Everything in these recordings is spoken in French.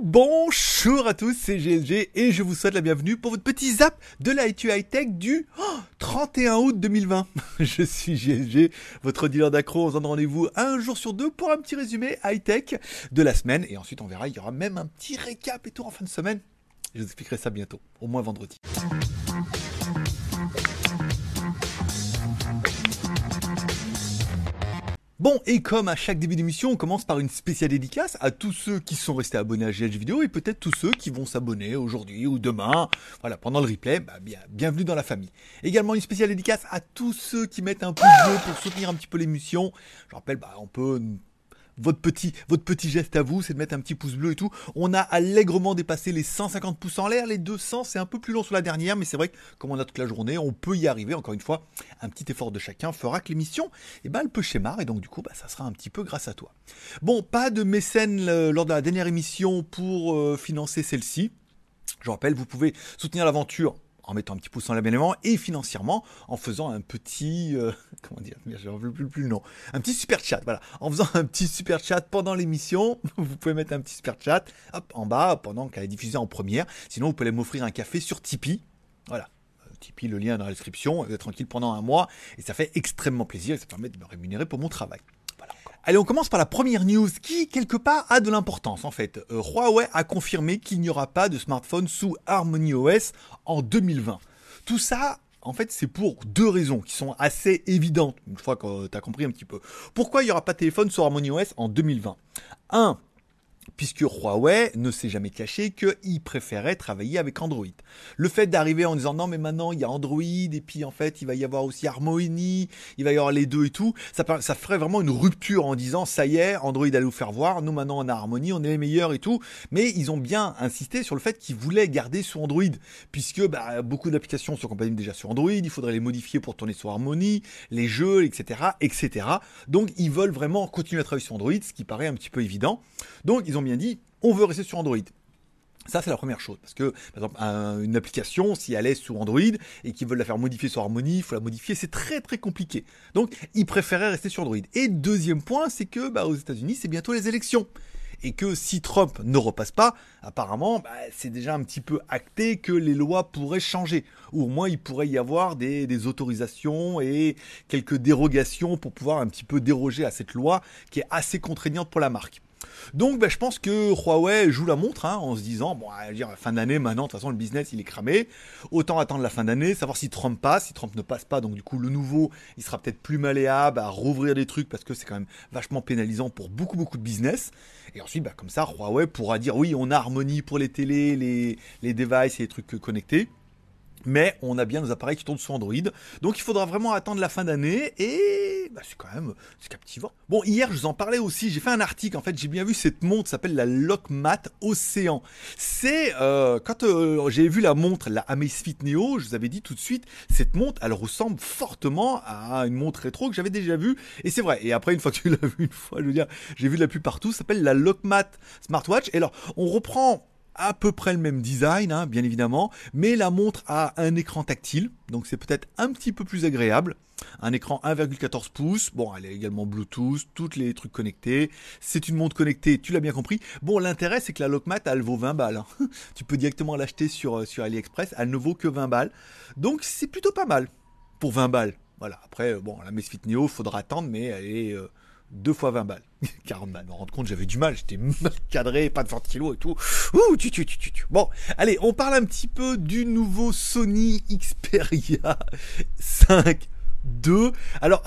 Bonjour à tous, c'est GLG et je vous souhaite la bienvenue pour votre petit zap de l'IT High Tech du 31 août 2020. Je suis GLG, votre dealer d'accro. On se donne rendez-vous un jour sur deux pour un petit résumé high tech de la semaine et ensuite on verra, il y aura même un petit récap et tout en fin de semaine. Je vous expliquerai ça bientôt, au moins vendredi. Bon, et comme à chaque début d'émission, on commence par une spéciale dédicace à tous ceux qui sont restés abonnés à GH Vidéo et peut-être tous ceux qui vont s'abonner aujourd'hui ou demain, voilà, pendant le replay, bah, bien, bienvenue dans la famille. Également une spéciale dédicace à tous ceux qui mettent un pouce bleu pour soutenir un petit peu l'émission. Je rappelle, bah, on peut votre petit, votre petit geste à vous, c'est de mettre un petit pouce bleu et tout. On a allègrement dépassé les 150 pouces en l'air, les 200, c'est un peu plus long sur la dernière, mais c'est vrai que comme on a toute la journée, on peut y arriver. Encore une fois, un petit effort de chacun fera que l'émission, eh ben, elle peut schémar, et donc du coup, bah, ça sera un petit peu grâce à toi. Bon, pas de mécène euh, lors de la dernière émission pour euh, financer celle-ci. Je rappelle, vous pouvez soutenir l'aventure en mettant un petit pouce en l'abonnement et financièrement en faisant un petit euh, comment dire je ne plus, plus le nom. Un petit super chat voilà. En faisant un petit super chat pendant l'émission vous pouvez mettre un petit super chat hop en bas pendant qu'elle est diffusée en première. Sinon vous pouvez m'offrir un café sur Tipeee. Voilà. Euh, Tipeee, le lien dans la description, vous êtes tranquille pendant un mois. Et ça fait extrêmement plaisir et ça permet de me rémunérer pour mon travail. Allez, on commence par la première news qui, quelque part, a de l'importance en fait. Euh, Huawei a confirmé qu'il n'y aura pas de smartphone sous Harmony OS en 2020. Tout ça, en fait, c'est pour deux raisons qui sont assez évidentes, une fois que tu as compris un petit peu. Pourquoi il n'y aura pas de téléphone sur Harmony OS en 2020 Un, puisque Huawei ne s'est jamais caché qu'il préférait travailler avec Android. Le fait d'arriver en disant non mais maintenant il y a Android et puis en fait il va y avoir aussi Harmony, il va y avoir les deux et tout, ça, ferait vraiment une rupture en disant ça y est, Android allait vous faire voir, nous maintenant on a Harmony, on est les meilleurs et tout, mais ils ont bien insisté sur le fait qu'ils voulaient garder sur Android, puisque bah, beaucoup d'applications sont compatibles déjà sur Android, il faudrait les modifier pour tourner sur Harmony, les jeux, etc., etc. Donc ils veulent vraiment continuer à travailler sur Android, ce qui paraît un petit peu évident. Donc ils ont bien dit, on veut rester sur Android. Ça, c'est la première chose. Parce que, par exemple, une application, si elle est sur Android et qu'ils veulent la faire modifier sur Harmony, il faut la modifier, c'est très très compliqué. Donc, ils préféraient rester sur Android. Et deuxième point, c'est que bah, aux États-Unis, c'est bientôt les élections. Et que si Trump ne repasse pas, apparemment, bah, c'est déjà un petit peu acté que les lois pourraient changer. Ou au moins, il pourrait y avoir des, des autorisations et quelques dérogations pour pouvoir un petit peu déroger à cette loi qui est assez contraignante pour la marque. Donc bah, je pense que Huawei joue la montre hein, en se disant, bon, à dire, fin d'année maintenant, de toute façon le business il est cramé, autant attendre la fin d'année, savoir si Trump passe, si Trump ne passe pas, donc du coup le nouveau il sera peut-être plus malléable à rouvrir des trucs parce que c'est quand même vachement pénalisant pour beaucoup beaucoup de business. Et ensuite bah, comme ça Huawei pourra dire oui on a Harmony pour les télés, les, les devices et les trucs connectés mais on a bien nos appareils qui tournent sous Android. Donc il faudra vraiment attendre la fin d'année et bah, c'est quand même c'est captivant. Bon, hier je vous en parlais aussi, j'ai fait un article en fait, j'ai bien vu cette montre s'appelle la Lockmat Océan. C'est euh, quand euh, j'ai vu la montre la Amazfit Neo, je vous avais dit tout de suite, cette montre elle ressemble fortement à une montre rétro que j'avais déjà vue et c'est vrai. Et après une fois que tu l'as vu une fois, je veux dire, j'ai vu la plus partout, s'appelle la Lockmat Smartwatch. Et alors, on reprend à peu près le même design, hein, bien évidemment, mais la montre a un écran tactile, donc c'est peut-être un petit peu plus agréable. Un écran 1,14 pouces, bon, elle est également Bluetooth, tous les trucs connectés. C'est une montre connectée, tu l'as bien compris. Bon, l'intérêt, c'est que la Lockmat, elle vaut 20 balles. Hein. tu peux directement l'acheter sur, euh, sur AliExpress, elle ne vaut que 20 balles. Donc, c'est plutôt pas mal pour 20 balles. Voilà, après, bon, la Mesfit Neo, faudra attendre, mais elle est... Euh, deux fois 20 balles. 40 balles. Me rendre compte, j'avais du mal, j'étais mal cadré, pas de ventilo et tout. Ouh, tu, tu, tu, tu, Bon, allez, on parle un petit peu du nouveau Sony Xperia 5 2. Alors,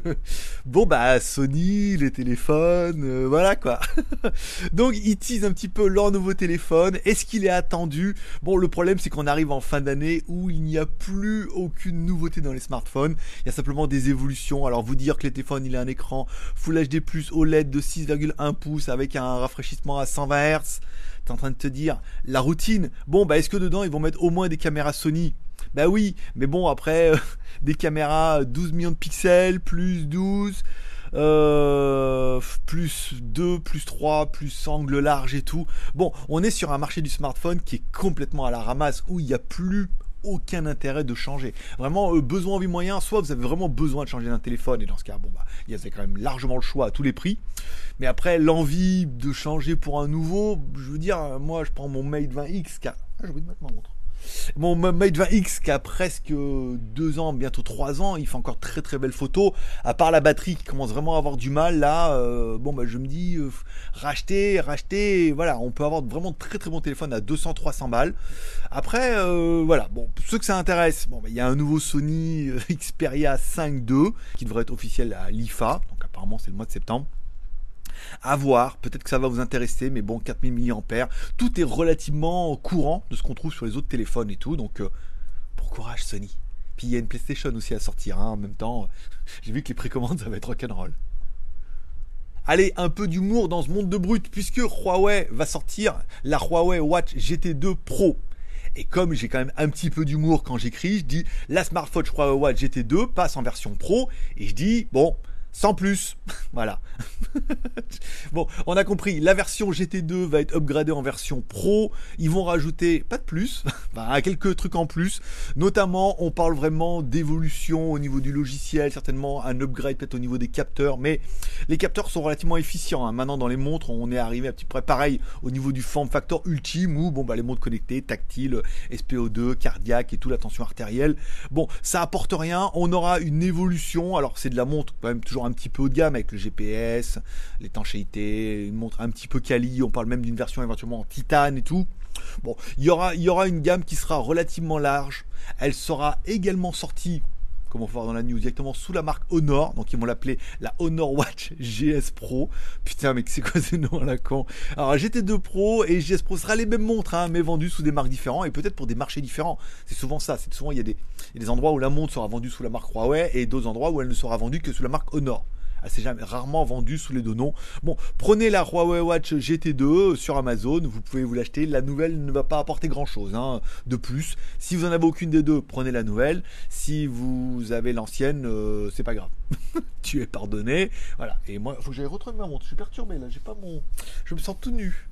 bon, bah, Sony, les téléphones, euh, voilà quoi. Donc, ils teasent un petit peu leur nouveau téléphone. Est-ce qu'il est attendu? Bon, le problème, c'est qu'on arrive en fin d'année où il n'y a plus aucune nouveauté dans les smartphones. Il y a simplement des évolutions. Alors, vous dire que les téléphones, il a un écran Full HD+, OLED de 6,1 pouces avec un rafraîchissement à 120 Hz. T'es en train de te dire, la routine? Bon, bah, est-ce que dedans, ils vont mettre au moins des caméras Sony? Bah oui, mais bon, après, euh, des caméras 12 millions de pixels, plus 12, euh, plus 2, plus 3, plus angle large et tout. Bon, on est sur un marché du smartphone qui est complètement à la ramasse, où il n'y a plus aucun intérêt de changer. Vraiment, euh, besoin, envie, moyen, soit vous avez vraiment besoin de changer d'un téléphone, et dans ce cas, bon, bah, il y avait quand même largement le choix à tous les prix. Mais après, l'envie de changer pour un nouveau, je veux dire, moi, je prends mon Mate 20X, car... Ah, j'ai oublié de mettre ma montre. Mon Mate 20X qui a presque deux ans, bientôt trois ans, il fait encore très très belles photos. À part la batterie qui commence vraiment à avoir du mal, là, euh, bon bah je me dis euh, racheter, racheter, voilà, on peut avoir vraiment très très bon téléphone à 200-300 balles. Après, euh, voilà, bon, pour ceux que ça intéresse, bon, bah, il y a un nouveau Sony Xperia 5 II qui devrait être officiel à l'IFA, donc apparemment c'est le mois de septembre. À voir, peut-être que ça va vous intéresser, mais bon, 4000 mAh, tout est relativement courant de ce qu'on trouve sur les autres téléphones et tout, donc euh, bon courage Sony. Puis il y a une PlayStation aussi à sortir hein, en même temps. J'ai vu que les précommandes ça va être rock'n'roll. Allez, un peu d'humour dans ce monde de brut, puisque Huawei va sortir la Huawei Watch GT2 Pro. Et comme j'ai quand même un petit peu d'humour quand j'écris, je dis la smartphone Huawei Watch GT2 passe en version Pro, et je dis bon, sans plus. voilà. bon, on a compris, la version GT2 va être upgradée en version Pro. Ils vont rajouter, pas de plus, quelques trucs en plus. Notamment, on parle vraiment d'évolution au niveau du logiciel, certainement un upgrade peut-être au niveau des capteurs. Mais les capteurs sont relativement efficients. Hein. Maintenant, dans les montres, on est arrivé à petit près pareil au niveau du form factor ultime où, bon, bah, les montres connectées, tactiles, SPO2, cardiaque et tout, la tension artérielle. Bon, ça apporte rien. On aura une évolution. Alors, c'est de la montre quand même toujours un petit peu haut de gamme avec le GPS, l'étanchéité, une montre un petit peu quali. On parle même d'une version éventuellement en titane et tout. Bon, il y aura, il y aura une gamme qui sera relativement large. Elle sera également sortie comme on peut voir dans la news, directement sous la marque Honor. Donc ils vont l'appeler la Honor Watch GS Pro. Putain, mais c'est quoi ce nom à la con? Alors GT2 Pro et GS Pro sera les mêmes montres, hein, mais vendues sous des marques différentes et peut-être pour des marchés différents. C'est souvent ça. C'est souvent il y a des endroits où la montre sera vendue sous la marque Huawei et d'autres endroits où elle ne sera vendue que sous la marque Honor. Elle s'est jamais rarement vendue sous les deux noms. Bon, prenez la Huawei Watch GT2 sur Amazon, vous pouvez vous l'acheter. La nouvelle ne va pas apporter grand chose hein, de plus. Si vous en avez aucune des deux, prenez la nouvelle. Si vous avez l'ancienne, euh, c'est pas grave. tu es pardonné. Voilà. Et moi, faut que j'aille retrouver ma montre. Je suis perturbé là. J'ai pas mon. Je me sens tout nu.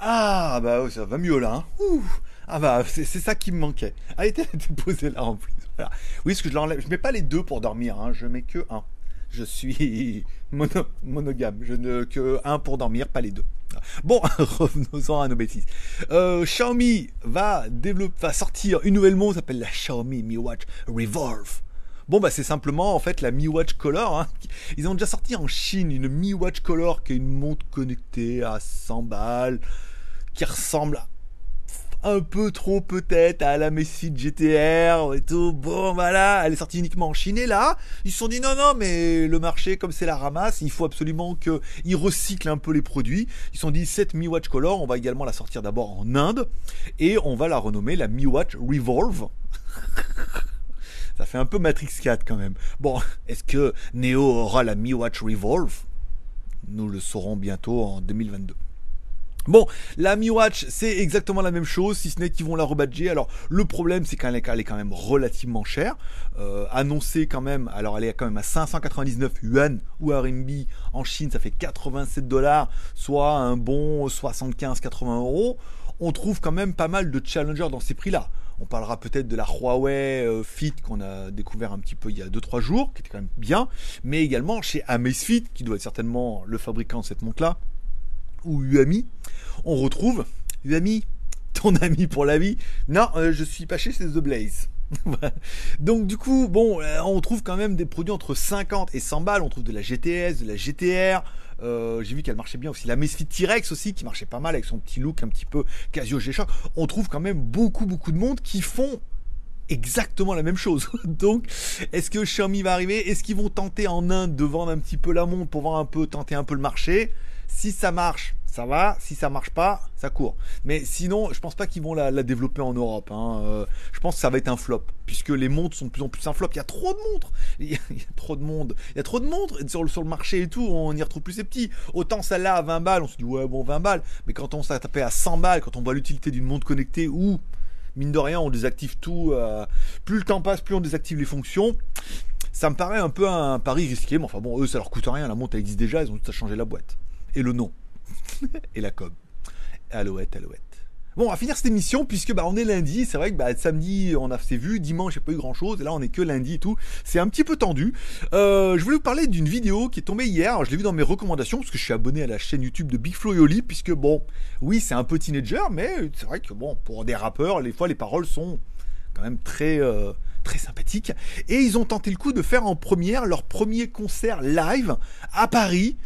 Ah bah ça va mieux là. Hein. Ah bah c'est ça qui me manquait. Ah, t'es posé là en plus. Voilà. Oui, parce que je l'enlève. Je mets pas les deux pour dormir. Hein. Je mets que un je suis monogame. Je ne que un pour dormir, pas les deux. Bon, revenons-en à nos bêtises. Euh, Xiaomi va développer, va sortir une nouvelle montre, s'appelle la Xiaomi Mi Watch Revolve. Bon, bah c'est simplement en fait la Mi Watch Color. Hein. Ils ont déjà sorti en Chine une Mi Watch Color qui est une montre connectée à 100 balles, qui ressemble un peu trop peut-être à la Messi GTR et tout. Bon, voilà, elle est sortie uniquement en Chine et là, ils se sont dit non, non, mais le marché, comme c'est la ramasse, il faut absolument qu'ils recyclent un peu les produits. Ils se sont dit cette Mi Watch Color, on va également la sortir d'abord en Inde et on va la renommer la Mi Watch Revolve. Ça fait un peu Matrix 4 quand même. Bon, est-ce que Neo aura la Mi Watch Revolve? Nous le saurons bientôt en 2022. Bon, la Mi Watch, c'est exactement la même chose, si ce n'est qu'ils vont la rebadger. Alors, le problème, c'est qu'elle est quand même relativement chère. Euh, annoncée quand même, alors elle est quand même à 599 yuan ou RMB en Chine, ça fait 87 dollars, soit un bon 75-80 euros. On trouve quand même pas mal de challengers dans ces prix-là. On parlera peut-être de la Huawei euh, Fit qu'on a découvert un petit peu il y a 2-3 jours, qui était quand même bien, mais également chez Amazfit, qui doit être certainement le fabricant de cette montre-là ou Uami, on retrouve Uami, ton ami pour la vie. Non, euh, je suis pas chez The Blaze. Donc du coup, bon, euh, on trouve quand même des produits entre 50 et 100 balles. On trouve de la GTS, de la GTR. Euh, j'ai vu qu'elle marchait bien aussi. La Mesfit T-Rex aussi, qui marchait pas mal avec son petit look un petit peu Casio g On trouve quand même beaucoup, beaucoup de monde qui font exactement la même chose. Donc, est-ce que Xiaomi va arriver? Est-ce qu'ils vont tenter en Inde de vendre un petit peu la montre pour voir un peu, tenter un peu le marché? Si ça marche, ça va. Si ça marche pas, ça court. Mais sinon, je pense pas qu'ils vont la, développer en Europe. Hein. Euh, je pense que ça va être un flop, puisque les montres sont de plus en plus un flop. Il y a trop de montres. Il y a, trop de monde. Il y a trop de montres sur, sur le marché et tout. On y retrouve plus ces petits. Autant celle-là à 20 balles, on se dit ouais bon 20 balles. Mais quand on s'est tapé à 100 balles, quand on voit l'utilité d'une montre connectée ou mine de rien on désactive tout. Euh, plus le temps passe, plus on désactive les fonctions ça me paraît un peu un pari risqué, mais enfin bon, eux, ça leur coûte rien, la montre existe déjà, ils ont tout à changer la boîte et le nom. et la com. Alouette, alouette. Bon, on va finir cette émission puisque bah, on est lundi. C'est vrai que bah, samedi, on a fait vu. Dimanche, j'ai pas eu grand chose. Et là, on est que lundi et tout. C'est un petit peu tendu. Euh, je voulais vous parler d'une vidéo qui est tombée hier. je l'ai vu dans mes recommandations parce que je suis abonné à la chaîne YouTube de Big Flo et. Puisque bon, oui, c'est un peu teenager, mais c'est vrai que bon, pour des rappeurs, les fois, les paroles sont quand même très. Euh, très sympathiques. Et ils ont tenté le coup de faire en première leur premier concert live à Paris.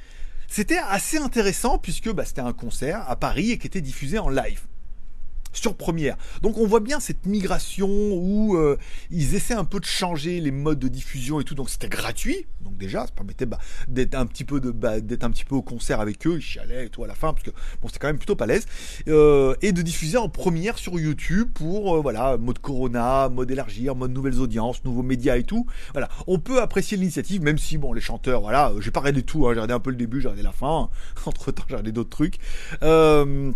C'était assez intéressant puisque bah, c'était un concert à Paris et qui était diffusé en live sur première. Donc on voit bien cette migration où euh, ils essaient un peu de changer les modes de diffusion et tout. Donc c'était gratuit. Donc déjà, ça permettait bah, d'être un petit peu de bah, d'être un petit peu au concert avec eux. Ils chialaient et tout à la fin parce que bon c'était quand même plutôt pas l'aise. Euh, et de diffuser en première sur YouTube pour euh, voilà mode Corona, mode élargir, mode nouvelles audiences, nouveaux médias et tout. Voilà, on peut apprécier l'initiative même si bon les chanteurs voilà, j'ai pas regardé tout. Hein, j'ai regardé un peu le début, j'ai regardé la fin. Entre temps j'ai regardé d'autres trucs. Euh,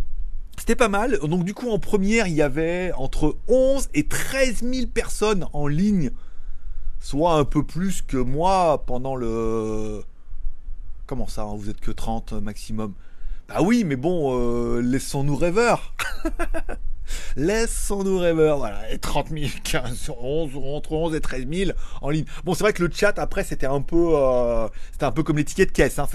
c'était pas mal. Donc du coup, en première, il y avait entre 11 et 13 000 personnes en ligne. Soit un peu plus que moi pendant le... Comment ça, vous êtes que 30 maximum Bah oui, mais bon, euh, laissons-nous rêveurs. Laissons-nous rêveurs. Voilà, et 30 000, 15, 11, entre 11 et 13 000 en ligne. Bon, c'est vrai que le chat après c'était un peu, euh, comme les tickets de caisse, hein,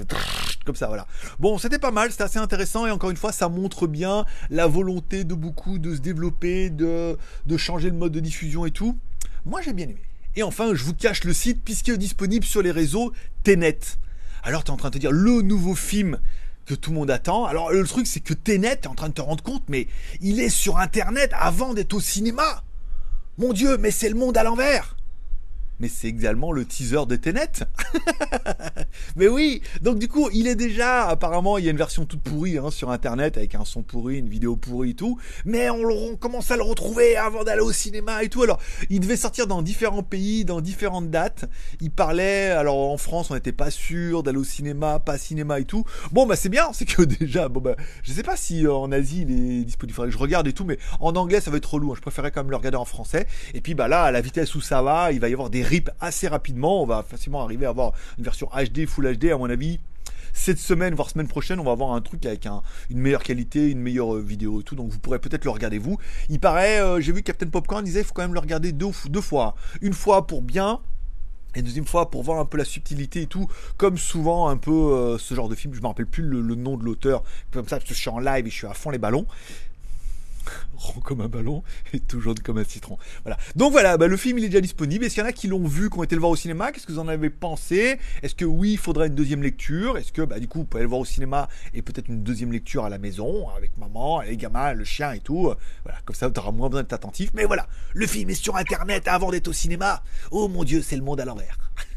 comme ça, voilà. Bon, c'était pas mal, c'était assez intéressant et encore une fois, ça montre bien la volonté de beaucoup de se développer, de, de changer le mode de diffusion et tout. Moi, j'ai bien aimé. Et enfin, je vous cache le site puisqu'il est disponible sur les réseaux Tenet. Alors, tu es en train de te dire le nouveau film que tout le monde attend. Alors le truc c'est que Tenet, t'es en train de te rendre compte, mais il est sur Internet avant d'être au cinéma. Mon Dieu, mais c'est le monde à l'envers mais c'est également le teaser de Tenet. mais oui, donc du coup, il est déjà, apparemment, il y a une version toute pourrie hein, sur Internet avec un son pourri, une vidéo pourrie et tout, mais on, commence à le retrouver avant d'aller au cinéma et tout. Alors, il devait sortir dans différents pays, dans différentes dates. Il parlait, alors en France, on n'était pas sûr d'aller au cinéma, pas cinéma et tout. Bon, bah c'est bien, c'est que déjà, bon bah, je sais pas si euh, en Asie il est disponible, faudrait que je regarde et tout, mais en anglais ça va être relou. Hein. Je préférais quand même le regarder en français. Et puis bah là, à la vitesse où ça va, il va y avoir des assez rapidement. On va facilement arriver à avoir une version HD, Full HD, à mon avis. Cette semaine, voire semaine prochaine, on va avoir un truc avec une meilleure qualité, une meilleure euh, vidéo et tout. Donc vous pourrez peut-être le regarder vous. Il paraît, euh, j'ai vu Captain Popcorn disait, il faut quand même le regarder deux, deux fois. Une fois pour bien et deuxième fois pour voir un peu la subtilité et tout, comme souvent un peu euh, ce genre de film, je me rappelle plus le, le nom de l'auteur, comme ça parce que je suis en live et je suis à fond les ballons rond comme un ballon et toujours comme un citron. Voilà. Donc voilà, bah, le film il est déjà disponible. Est-ce qu'il y en a qui l'ont vu, qui ont été le voir au cinéma? Qu'est-ce que vous en avez pensé? Est-ce que oui, il faudrait une deuxième lecture? Est-ce que bah, du coup, vous pouvez le voir au cinéma et peut-être une deuxième lecture à la maison avec maman, les gamins, le chien et tout Voilà, comme ça, tu auras moins besoin d'être attentif. Mais voilà, le film est sur Internet avant d'être au cinéma. Oh mon Dieu, c'est le monde à l'envers.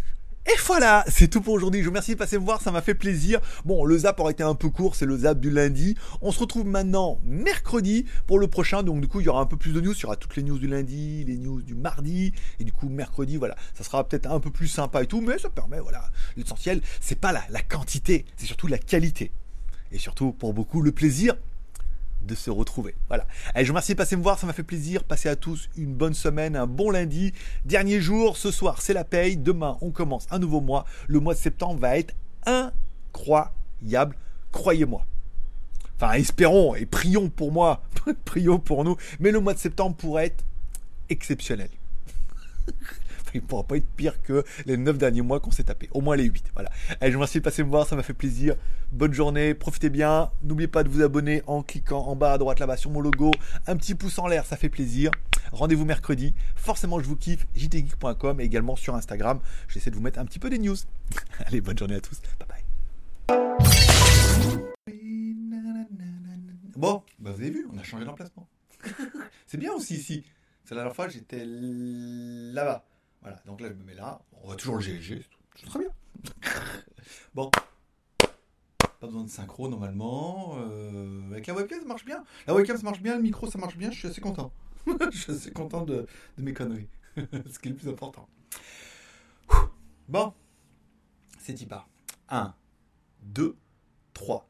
Et voilà, c'est tout pour aujourd'hui. Je vous remercie de passer me voir, ça m'a fait plaisir. Bon, le zap aurait été un peu court, c'est le zap du lundi. On se retrouve maintenant mercredi pour le prochain. Donc du coup, il y aura un peu plus de news. Il y aura toutes les news du lundi, les news du mardi. Et du coup, mercredi, voilà, ça sera peut-être un peu plus sympa et tout. Mais ça permet, voilà, l'essentiel, c'est pas la, la quantité, c'est surtout la qualité. Et surtout, pour beaucoup, le plaisir de se retrouver. Voilà. Allez, je vous remercie de passer me voir, ça m'a fait plaisir. Passez à tous une bonne semaine, un bon lundi. Dernier jour, ce soir, c'est la paye. Demain, on commence un nouveau mois. Le mois de septembre va être incroyable, croyez-moi. Enfin, espérons et prions pour moi, prions pour nous. Mais le mois de septembre pourrait être exceptionnel. il ne pourra pas être pire que les 9 derniers mois qu'on s'est tapé. Au moins les 8. Voilà. Allez, je vous remercie de passer me voir, ça m'a fait plaisir. Bonne journée, profitez bien. N'oubliez pas de vous abonner en cliquant en bas à droite là-bas sur mon logo. Un petit pouce en l'air, ça fait plaisir. Rendez-vous mercredi. Forcément, je vous kiffe. jtgeek.com et également sur Instagram. J'essaie de vous mettre un petit peu des news. Allez, bonne journée à tous. Bye bye. Bon, bah vous avez vu, on a changé d'emplacement. C'est bien aussi ici. C'est la dernière fois, j'étais là-bas. Voilà, donc là, je me mets là. On voit toujours le GLG, c'est très bien. bon. Pas besoin de synchro normalement. Euh, avec la webcam, ça marche bien. La webcam, ça marche bien. Le micro, ça marche bien. Je suis assez content. je suis assez content de, de mes conneries. Ce qui est le plus important. Bon. C'est part. 1, 2, 3.